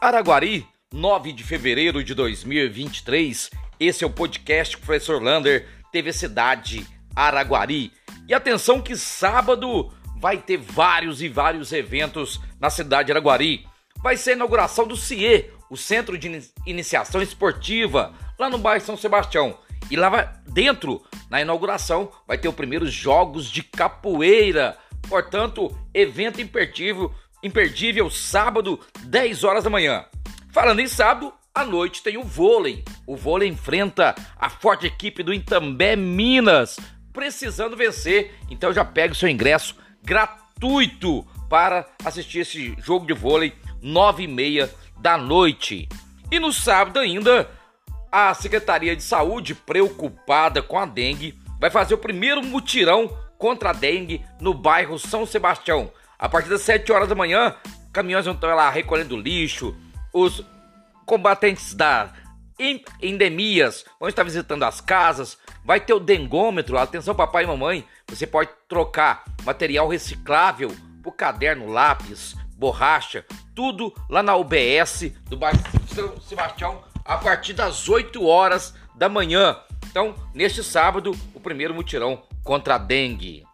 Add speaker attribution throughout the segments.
Speaker 1: Araguari, 9 de fevereiro de 2023. Esse é o podcast que o professor Lander teve cidade Araguari. E atenção que sábado vai ter vários e vários eventos na cidade de Araguari. Vai ser a inauguração do CIE, o Centro de Iniciação Esportiva, lá no bairro São Sebastião. E lá dentro, na inauguração, vai ter os primeiros jogos de capoeira. Portanto, evento imperdível imperdível sábado, 10 horas da manhã. Falando em sábado, à noite tem o vôlei. O vôlei enfrenta a forte equipe do Itambé Minas, precisando vencer. Então já pega o seu ingresso gratuito para assistir esse jogo de vôlei, 9 e meia da noite. E no sábado ainda, a Secretaria de Saúde, preocupada com a dengue, vai fazer o primeiro mutirão contra a dengue no bairro São Sebastião. A partir das 7 horas da manhã, caminhões vão estar lá recolhendo lixo, os combatentes da endemias vão estar visitando as casas, vai ter o dengômetro, atenção papai e mamãe, você pode trocar material reciclável por caderno, lápis, borracha, tudo lá na UBS do bairro São Sebastião a partir das 8 horas da manhã. Então, neste sábado, o primeiro mutirão contra a dengue.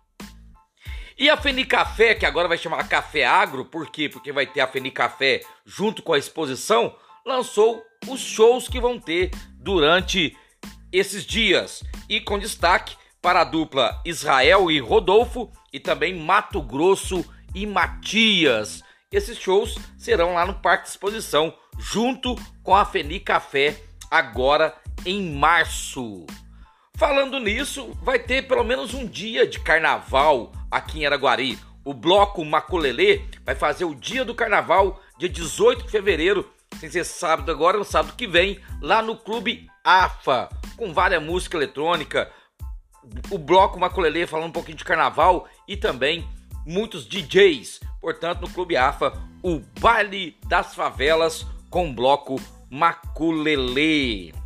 Speaker 1: E a Fenicafé, que agora vai chamar Café Agro, por quê? Porque vai ter a Fenicafé junto com a exposição, lançou os shows que vão ter durante esses dias. E com destaque para a dupla Israel e Rodolfo e também Mato Grosso e Matias. Esses shows serão lá no Parque de Exposição, junto com a Fenicafé, agora em março. Falando nisso, vai ter pelo menos um dia de carnaval aqui em Araguari. O bloco Maculelê vai fazer o dia do carnaval, dia 18 de fevereiro, sem ser sábado agora, no sábado que vem, lá no Clube AFA, com várias música eletrônica. O bloco Maculelê falando um pouquinho de carnaval e também muitos DJs. Portanto, no Clube AFA, o baile das favelas com o bloco Maculelê.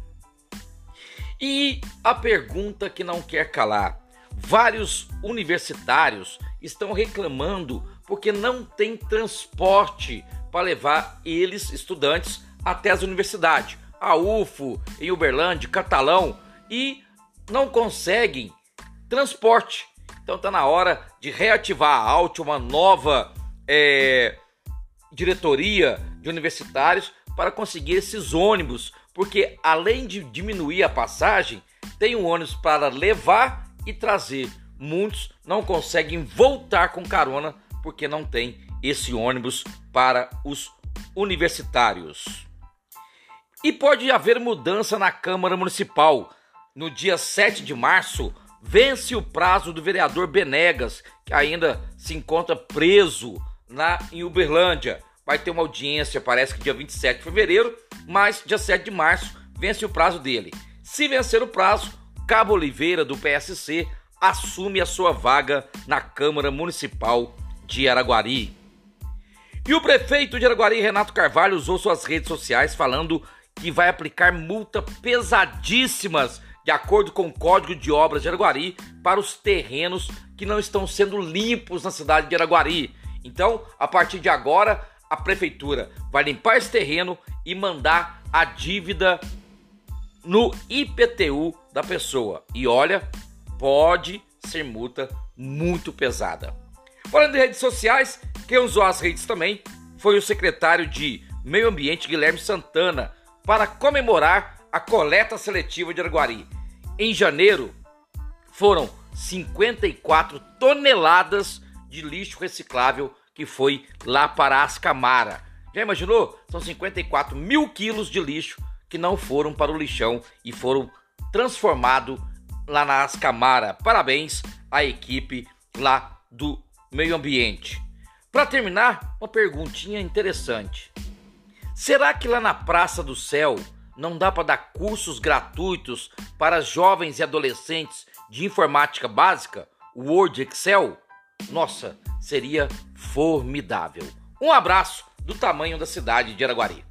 Speaker 1: E a pergunta que não quer calar: vários universitários estão reclamando porque não tem transporte para levar eles, estudantes, até as universidades. A UFO, em Uberlândia, Catalão, e não conseguem transporte. Então está na hora de reativar a Alt, uma nova é, diretoria de universitários para conseguir esses ônibus porque além de diminuir a passagem, tem um ônibus para levar e trazer. Muitos não conseguem voltar com carona porque não tem esse ônibus para os universitários. E pode haver mudança na Câmara Municipal. No dia 7 de março, vence o prazo do vereador Benegas, que ainda se encontra preso lá em Uberlândia vai ter uma audiência, parece que dia 27 de fevereiro, mas dia 7 de março vence o prazo dele. Se vencer o prazo, Cabo Oliveira, do PSC, assume a sua vaga na Câmara Municipal de Araguari. E o prefeito de Araguari, Renato Carvalho, usou suas redes sociais falando que vai aplicar multa pesadíssimas de acordo com o Código de Obras de Araguari para os terrenos que não estão sendo limpos na cidade de Araguari. Então, a partir de agora, a prefeitura vai limpar esse terreno e mandar a dívida no IPTU da pessoa. E olha, pode ser multa muito pesada. Falando de redes sociais, quem usou as redes também foi o secretário de Meio Ambiente Guilherme Santana para comemorar a coleta seletiva de Araguari. Em janeiro, foram 54 toneladas de lixo reciclável que foi lá para Ascamara. Já imaginou? São 54 mil quilos de lixo que não foram para o lixão e foram transformados lá na Ascamara. Parabéns à equipe lá do meio ambiente. Para terminar, uma perguntinha interessante. Será que lá na Praça do Céu não dá para dar cursos gratuitos para jovens e adolescentes de informática básica, Word, Excel? Nossa, seria formidável. Um abraço do tamanho da cidade de Araguari.